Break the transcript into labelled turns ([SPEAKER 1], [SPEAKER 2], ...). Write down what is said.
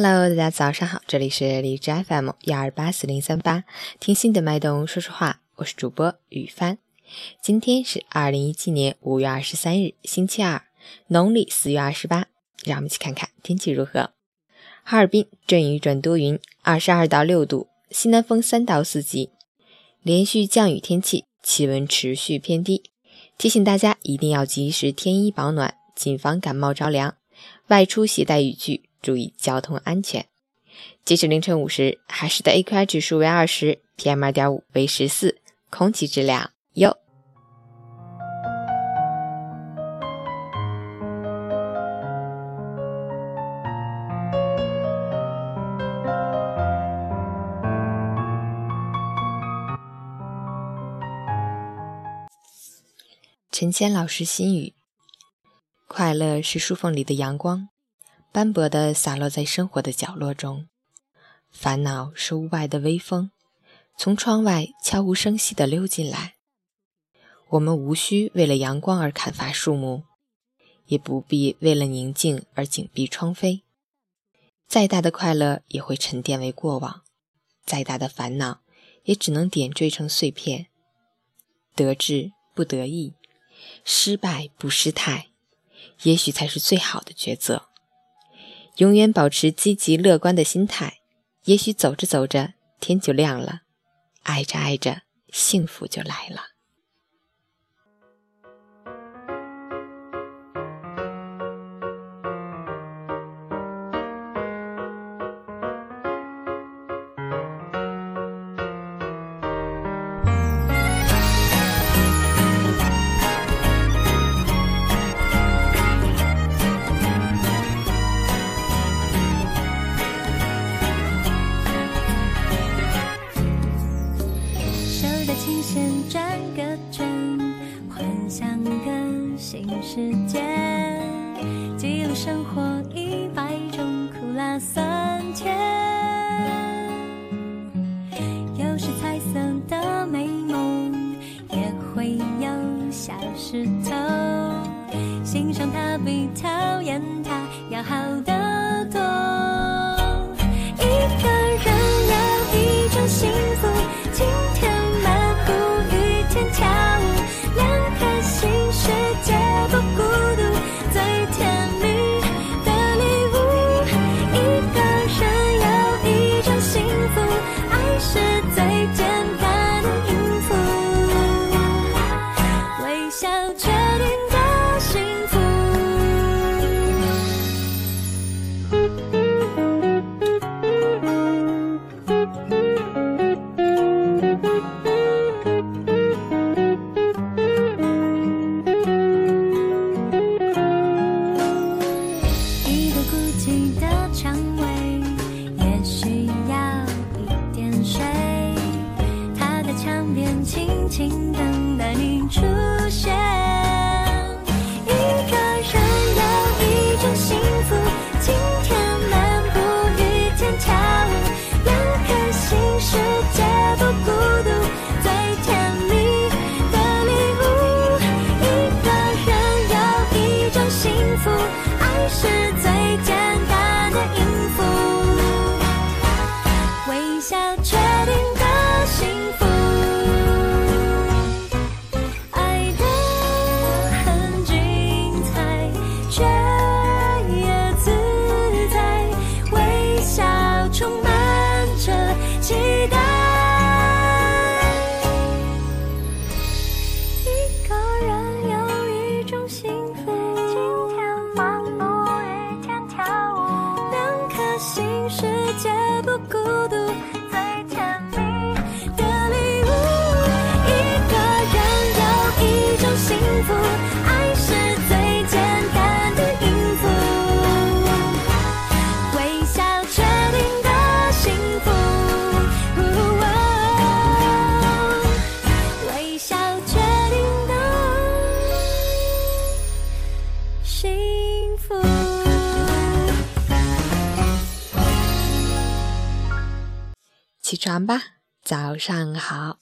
[SPEAKER 1] Hello，大家早上好，这里是荔枝 FM 幺二八四零三八，听心的脉动说说话，我是主播雨帆。今天是二零一七年五月二十三日，星期二，农历四月二十八。让我们一起看看天气如何。哈尔滨阵雨转多云，二十二到六度，西南风三到四级，连续降雨天气，气温持续偏低，提醒大家一定要及时添衣保暖，谨防感冒着凉。外出携带雨具。注意交通安全。截止凌晨五时，海市的 AQI 指数为二十，PM 二点五为十四，空气质量优。陈谦老师心语：快乐是书缝里的阳光。斑驳地洒落在生活的角落中，烦恼是屋外的微风，从窗外悄无声息地溜进来。我们无需为了阳光而砍伐树木，也不必为了宁静而紧闭窗扉。再大的快乐也会沉淀为过往，再大的烦恼也只能点缀成碎片。得志不得意，失败不失态，也许才是最好的抉择。永远保持积极乐观的心态，也许走着走着天就亮了，爱着爱着幸福就来了。
[SPEAKER 2] 时间记录生活一百种苦辣酸甜，又是彩色的世界不孤
[SPEAKER 1] 起床吧，早上好。